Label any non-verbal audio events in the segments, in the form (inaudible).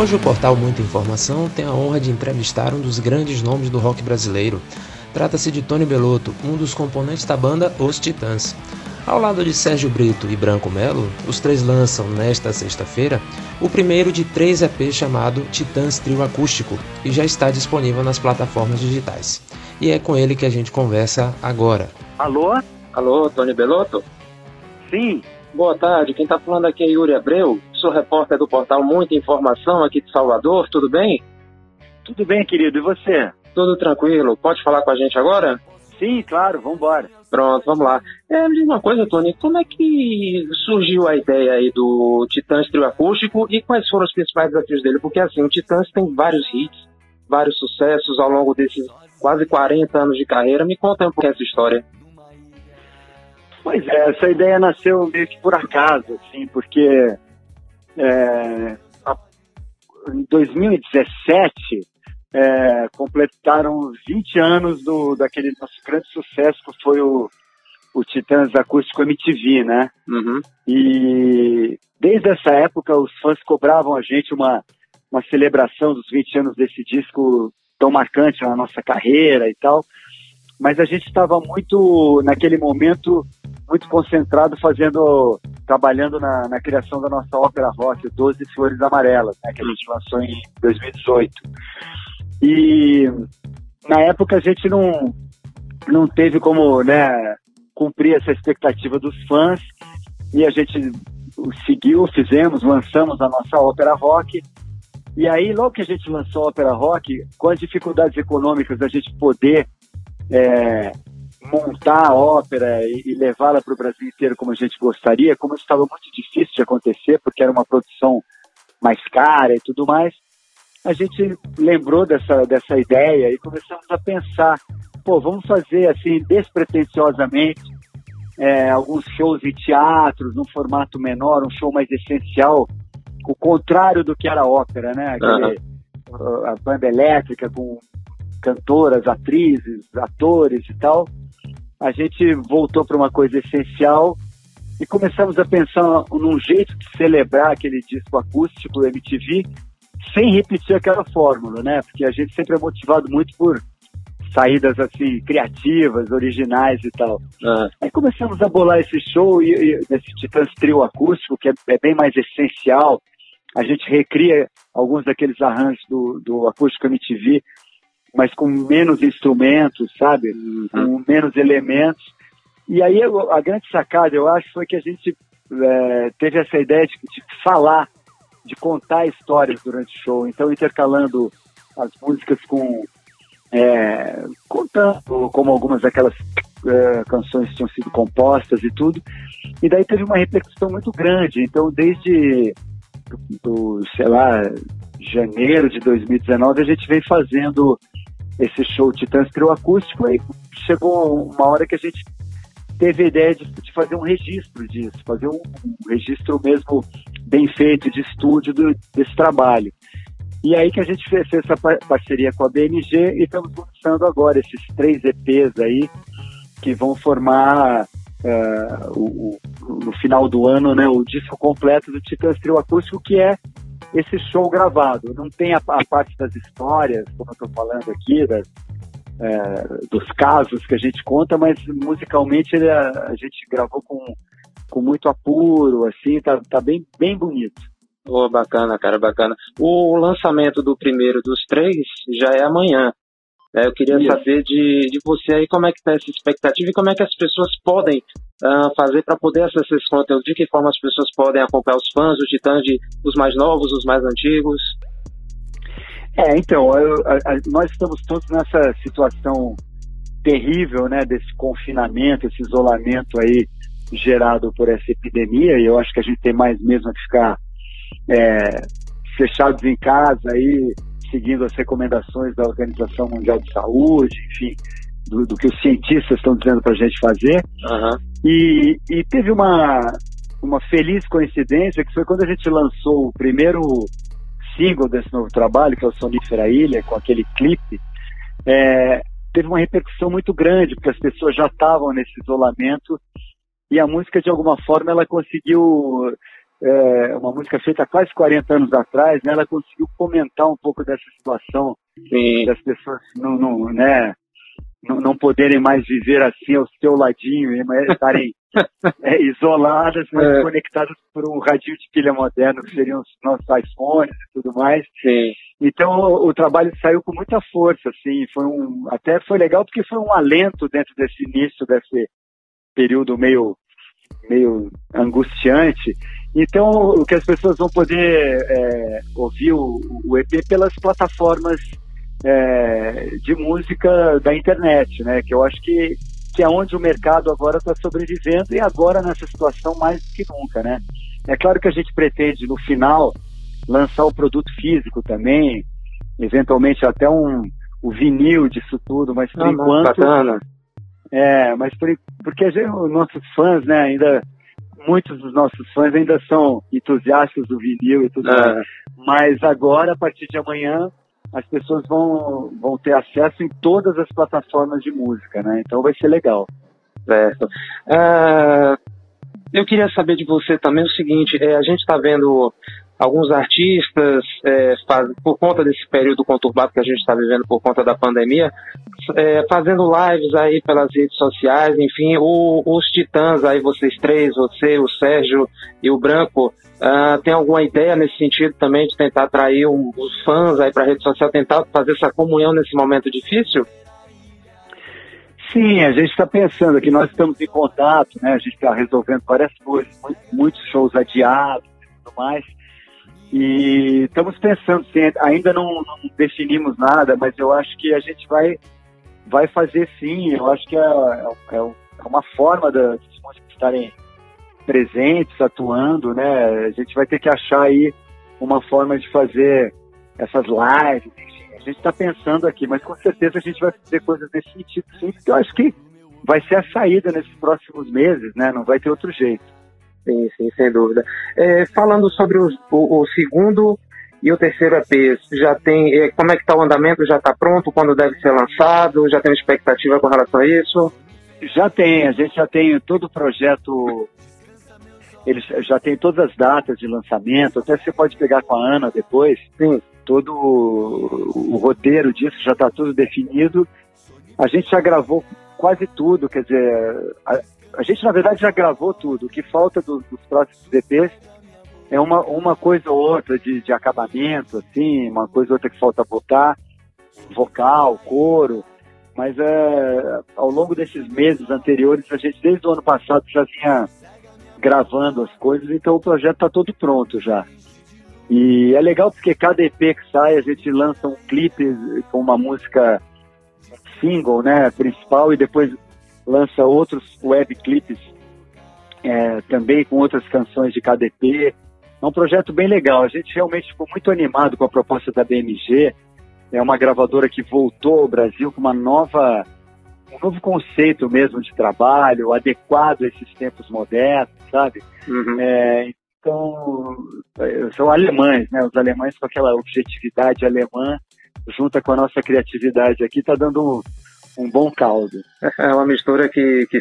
Hoje o portal Muita Informação tem a honra de entrevistar um dos grandes nomes do rock brasileiro. Trata-se de Tony Belotto, um dos componentes da banda Os Titãs. Ao lado de Sérgio Brito e Branco Melo, os três lançam nesta sexta-feira o primeiro de três EPs chamado Titãs Trio Acústico e já está disponível nas plataformas digitais. E é com ele que a gente conversa agora. Alô? Alô, Tony Belotto? Sim. Boa tarde, quem está falando aqui é Yuri Abreu, sou repórter do portal Muita Informação aqui de Salvador, tudo bem? Tudo bem, querido, e você? Tudo tranquilo, pode falar com a gente agora? Sim, claro, vamos embora. Pronto, vamos lá. É, me diz uma coisa, Tony, como é que surgiu a ideia aí do Titãs Trio Acústico e quais foram os principais desafios dele? Porque assim, o Titãs tem vários hits, vários sucessos ao longo desses quase 40 anos de carreira. Me conta um pouco essa história. Pois é, essa ideia nasceu meio que por acaso, assim, porque é, a, em 2017 é, completaram 20 anos do, daquele nosso grande sucesso que foi o, o Titãs Acústico MTV, né? Uhum. E desde essa época os fãs cobravam a gente uma, uma celebração dos 20 anos desse disco tão marcante na nossa carreira e tal. Mas a gente estava muito, naquele momento, muito concentrado fazendo, trabalhando na, na criação da nossa ópera rock, Doze Flores Amarelas, né, que a gente lançou em 2018. E na época a gente não, não teve como né, cumprir essa expectativa dos fãs e a gente seguiu, fizemos, lançamos a nossa ópera rock e aí, logo que a gente lançou a Ópera Rock, com as dificuldades econômicas da gente poder é, montar a ópera e, e levá-la para o Brasil inteiro como a gente gostaria, como isso estava muito difícil de acontecer, porque era uma produção mais cara e tudo mais, a gente lembrou dessa, dessa ideia e começamos a pensar, pô, vamos fazer assim, despretensiosamente, é, alguns shows em teatros, num formato menor, um show mais essencial, o contrário do que era a ópera, né? Aquele, uhum. A banda elétrica com cantoras, atrizes, atores e tal. A gente voltou para uma coisa essencial e começamos a pensar num jeito de celebrar aquele disco acústico MTV sem repetir aquela fórmula, né? Porque a gente sempre é motivado muito por saídas assim criativas, originais e tal. Uhum. Aí começamos a bolar esse show e, e esse Titãs Trio acústico que é, é, bem mais essencial, a gente recria alguns daqueles arranjos do, do Acústico MTV, mas com menos instrumentos, sabe? Uhum. Com menos elementos. E aí a grande sacada, eu acho, foi que a gente é, teve essa ideia de, de, falar, de contar histórias durante o show. Então, intercalando as músicas com. É, contando como algumas daquelas é, canções tinham sido compostas e tudo. E daí teve uma repercussão muito grande. Então, desde do, sei lá, janeiro de 2019, a gente vem fazendo esse show Titãs Trio Acústico e chegou uma hora que a gente teve a ideia de, de fazer um registro disso, fazer um, um, registro mesmo bem feito de estúdio do, desse trabalho. E aí que a gente fez essa parceria com a BMG e estamos lançando agora esses três EPs aí que vão formar uh, o, o, no final do ano, né, o disco completo do Titãs Trio Acústico, que é esse show gravado. Não tem a, a parte das histórias, como eu estou falando aqui, das, é, dos casos que a gente conta, mas musicalmente ele, a, a, gente gravou com, com muito apuro, assim, tá, tá bem, bem bonito. Oh, bacana, cara, bacana. O lançamento do primeiro dos três já é amanhã. É, eu queria Isso. saber de, de você aí como é que está essa expectativa e como é que as pessoas podem uh, fazer para poder acessar esse conteúdo, de que forma as pessoas podem acompanhar os fãs, os titãs, de, os mais novos, os mais antigos. É, então, eu, a, a, nós estamos todos nessa situação terrível, né, desse confinamento, esse isolamento aí gerado por essa epidemia, e eu acho que a gente tem mais mesmo que ficar é, fechados em casa aí, seguindo as recomendações da Organização Mundial de Saúde, enfim, do, do que os cientistas estão dizendo para a gente fazer. Uhum. E, e teve uma, uma feliz coincidência que foi quando a gente lançou o primeiro single desse novo trabalho, que é o Sonífera Ilha, com aquele clipe, é, teve uma repercussão muito grande, porque as pessoas já estavam nesse isolamento e a música, de alguma forma, ela conseguiu é, uma música feita há quase 40 anos atrás, né, ela conseguiu comentar um pouco dessa situação Sim. das pessoas não, não, né, não, não poderem mais viver assim ao seu ladinho, estarem (laughs) é, isoladas, mas é. conectadas por um radinho de pilha moderno, que seriam os nossos iPhones e tudo mais. Sim. Então o, o, trabalho saiu com muita força, assim, foi um, até foi legal porque foi um alento dentro desse início, desse período meio, meio angustiante. Então o que as pessoas vão poder é, ouvir o, o EP pelas plataformas é, de música da internet, né? Que eu acho que, que é onde o mercado agora está sobrevivendo e agora nessa situação mais do que nunca, né? É claro que a gente pretende no final lançar o produto físico também, eventualmente até um o vinil disso tudo, mas por ah, enquanto bacana. É, mas por, porque os nossos fãs, né, ainda muitos dos nossos fãs ainda são entusiastas do vinil e tudo mais. Mas agora, a partir de amanhã, as pessoas vão, vão ter acesso em todas as plataformas de música, né? Então vai ser legal. Certo. Uh, eu queria saber de você também o seguinte, é, a gente está vendo alguns artistas, é, faz, por conta desse período conturbado que a gente está vivendo por conta da pandemia, é, fazendo lives aí pelas redes sociais, enfim, o, os titãs aí, vocês três, você, o Sérgio e o Branco, uh, tem alguma ideia nesse sentido também de tentar atrair um, os fãs aí para a rede social, tentar fazer essa comunhão nesse momento difícil? Sim, a gente está pensando que nós estamos em contato, né? A gente está resolvendo várias coisas, muitos shows adiados e tudo mais. E estamos pensando, sim, ainda não, não, definimos nada, mas eu acho que a gente vai, vai fazer sim. Eu acho que é, é, é uma forma dos músicos estarem presentes, atuando, né? A gente vai ter que achar aí uma forma de fazer essas lives, enfim. A gente está pensando aqui, mas com certeza a gente vai fazer coisas nesse sentido, sim, porque eu acho que vai ser a saída nesses próximos meses, né? Não vai ter outro jeito. Sim, sim, sem dúvida. É, falando sobre os, o, o, segundo e o terceiro EP, já tem, é, como é que está o andamento? Já está pronto? Quando deve ser lançado? Já tem expectativa com relação a isso? Já tem, a gente já tem todo o projeto, eles já tem todas as datas de lançamento, até você pode pegar com a Ana depois, Sim. todo o, o roteiro disso já está tudo definido. A gente já gravou quase tudo, quer dizer, a, a gente, na verdade, já gravou tudo. O que falta do, dos próximos EPs é uma, uma coisa ou outra de, de acabamento, assim, uma coisa ou outra que falta botar, vocal, coro. Mas é, ao longo desses meses anteriores, a gente, desde o ano passado, já vinha gravando as coisas, então o projeto está todo pronto já. E é legal porque cada EP que sai, a gente lança um clipe com uma música single, né, principal, e depois lança outros web clipes é, também com outras canções de KDP. É um projeto bem legal. A gente realmente ficou muito animado com a proposta da BMG. É uma gravadora que voltou ao Brasil com uma nova, um novo conceito mesmo de trabalho, adequado a esses tempos modernos, sabe? Uhum. É, então, é, são alemães, né? Os alemães com aquela objetividade alemã, junta com a nossa criatividade aqui, está dando um bom caldo. (laughs) É uma mistura que, que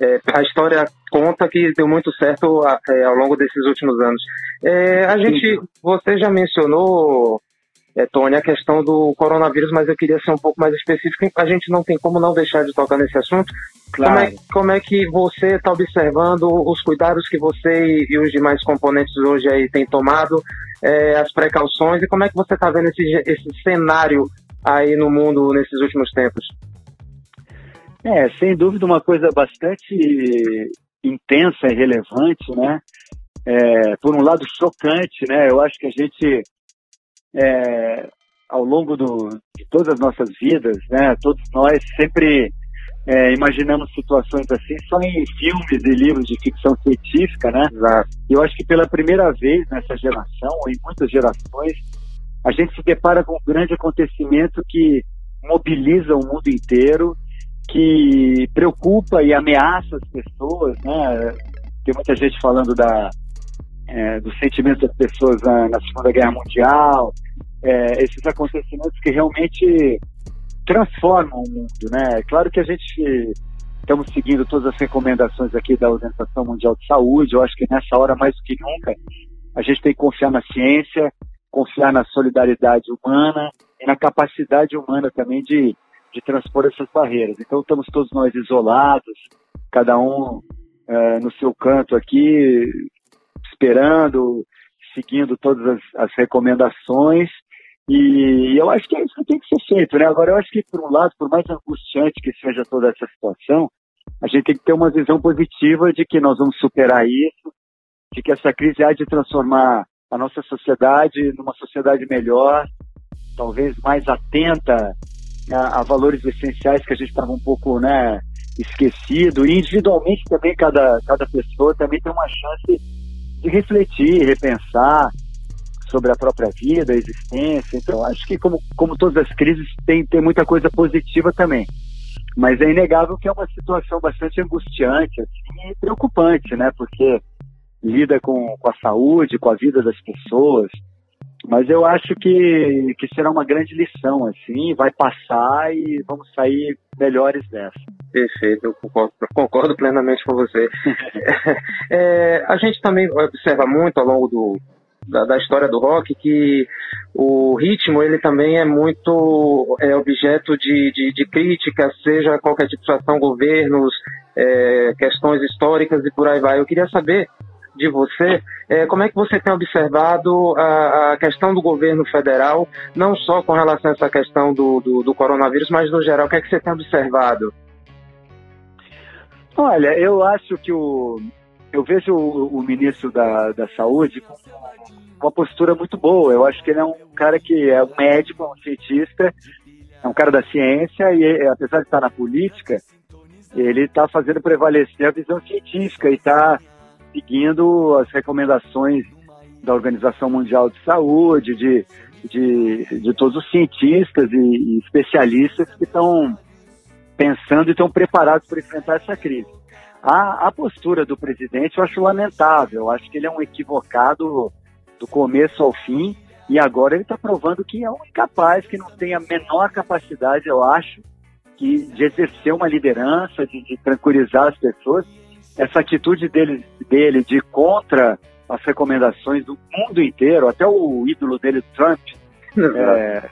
é, a história conta que deu muito certo é, ao longo desses últimos anos. É, a gente, você já mencionou, é, Tony, a questão do coronavírus, mas eu queria ser um pouco mais específico. A gente não tem como não deixar de tocar nesse assunto. Claro. Como, é, como é que você está observando os cuidados que você e os demais componentes hoje aí têm tomado, é, as precauções, e como é que você está vendo esse, esse cenário aí no mundo nesses últimos tempos? É, sem dúvida uma coisa bastante intensa e relevante, né? É, por um lado chocante, né? Eu acho que a gente, é, ao longo do, de todas as nossas vidas, né? Todos nós sempre é, imaginamos situações assim só em filmes e livros de ficção científica, né? Exato. Eu acho que pela primeira vez nessa geração, ou em muitas gerações, a gente se depara com um grande acontecimento que mobiliza o mundo inteiro que preocupa e ameaça as pessoas, né? Tem muita gente falando da, é, dos sentimentos das pessoas na, na Segunda Guerra Mundial, é, esses acontecimentos que realmente transformam o mundo, né? É claro que a gente estamos seguindo todas as recomendações aqui da Organização Mundial de Saúde, eu acho que nessa hora mais do que nunca a gente tem que confiar na ciência, confiar na solidariedade humana e na capacidade humana também de, de transpor essas barreiras. Então estamos todos nós isolados, cada um é, no seu canto aqui, esperando, seguindo todas as, as recomendações. E eu acho que é isso que tem que ser feito, né? Agora, eu acho que, por um lado, por mais angustiante que seja toda essa situação, a gente tem que ter uma visão positiva de que nós vamos superar isso, de que essa crise há de transformar a nossa sociedade numa sociedade melhor, talvez mais atenta a, a valores essenciais que a gente estava um pouco, né, esquecido. E individualmente também cada, cada pessoa também tem uma chance de refletir, repensar sobre a própria vida, a existência. Então, acho que como, como todas as crises, tem, tem muita coisa positiva também. Mas é inegável que é uma situação bastante angustiante assim, e preocupante, né? Porque lida com, com a saúde, com a vida das pessoas. Mas eu acho que, que será uma grande lição, assim, vai passar e vamos sair melhores dessa. Perfeito, eu concordo, concordo plenamente com você. (laughs) é, a gente também observa muito ao longo do, da, da, história do rock que o ritmo ele também é muito é, objeto de, de, de crítica, seja qualquer tipo de situação, governos, é, questões históricas e por aí vai. Eu queria saber de você, é, como é que você tem observado a, a, questão do governo federal, não só com relação a essa questão do, do, do coronavírus, mas no geral, o que é que você tem observado? Olha, eu acho que o. Eu vejo o, o ministro da, da Saúde com uma postura muito boa. Eu acho que ele é um cara que é um médico, um cientista, é um cara da ciência e, apesar de estar na política, ele está fazendo prevalecer a visão científica e está seguindo as recomendações da Organização Mundial de Saúde, de, de, de todos os cientistas e, e especialistas que estão pensando e estão preparados para enfrentar essa crise. A, a postura do presidente eu acho lamentável, eu acho que ele é um equivocado do começo ao fim e agora ele está provando que é um incapaz, que não tem a menor capacidade, eu acho, que, de exercer uma liderança, de, de tranquilizar as pessoas essa atitude dele, dele de contra as recomendações do mundo inteiro, até o ídolo dele, Trump, é,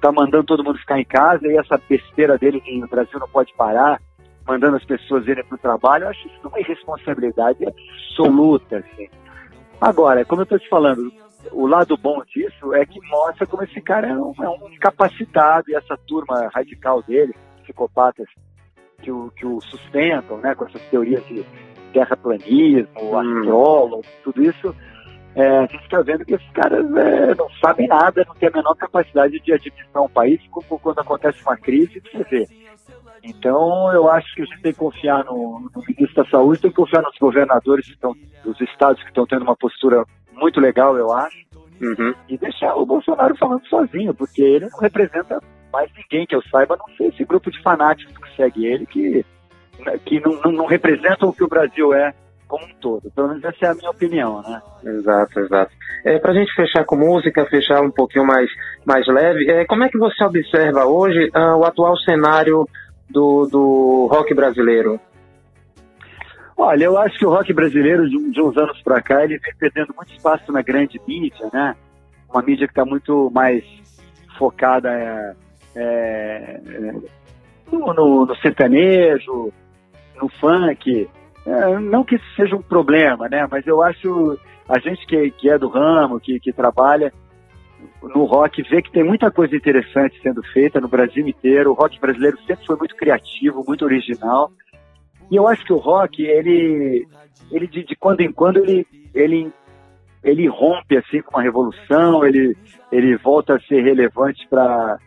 tá mandando todo mundo ficar em casa e essa besteira dele de o Brasil não pode parar, mandando as pessoas irem para o trabalho, eu acho isso uma irresponsabilidade absoluta. Assim. Agora, como eu estou te falando, o lado bom disso é que mostra como esse cara é um, é um incapacitado e essa turma radical dele, psicopatas, que o, que o sustentam, né, com essas teorias de terraplanismo, hum. astrólogo, tudo isso, é, a gente está vendo que esses caras é, não sabem nada, não têm a menor capacidade de administrar um país quando acontece uma crise, você vê. Então, eu acho que a gente tem que confiar no, no ministro da Saúde, tem que confiar nos governadores que estão, dos estados que estão tendo uma postura muito legal, eu acho, uhum. e deixar o Bolsonaro falando sozinho, porque ele não representa mais ninguém que eu saiba, não sei esse grupo de fanáticos que segue ele, que, que não, não, não representam o que o Brasil é como um todo. Pelo menos essa é a minha opinião, né? Exato, exato. É, Para a gente fechar com música, fechar um pouquinho mais, mais leve, é, como é que você observa hoje uh, o atual cenário do, do rock brasileiro? Olha, eu acho que o rock brasileiro, de, de uns anos para cá, ele vem perdendo muito espaço na grande mídia, né? Uma mídia que está muito mais focada é, é, no, no, no, sertanejo, no funk. É, não que isso seja um problema, né? Mas eu acho a gente que, que é do ramo, que, que trabalha no rock, vê que tem muita coisa interessante sendo feita no Brasil inteiro. O rock brasileiro sempre foi muito criativo, muito original. E eu acho que o rock, ele, ele de, de quando em quando, ele, ele, ele rompe assim com uma revolução, ele, ele volta a ser relevante para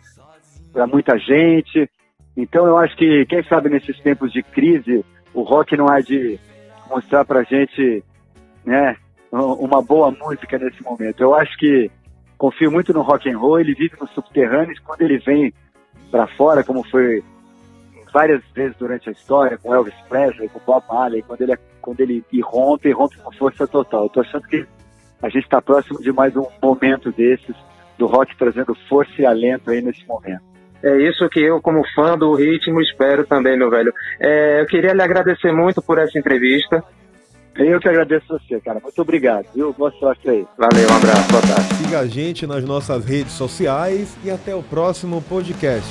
para muita gente. Então eu acho que, quem sabe nesses tempos de crise, o rock não há de mostrar para gente né, uma boa música nesse momento. Eu acho que confio muito no rock and roll, ele vive nos subterrâneos, quando ele vem para fora, como foi várias vezes durante a história, com Elvis Presley, com Bob Marley, quando ele, quando ele irrompe, irrompe com força total. Estou achando que a gente está próximo de mais um momento desses, do rock trazendo força e alento aí nesse momento. É isso que eu, como fã do ritmo, espero também, meu velho. É, eu queria lhe agradecer muito por essa entrevista. Eu que agradeço você, cara. Muito obrigado, viu? Boa sorte aí. Valeu, um abraço, boa tarde. Siga a gente nas nossas redes sociais e até o próximo podcast.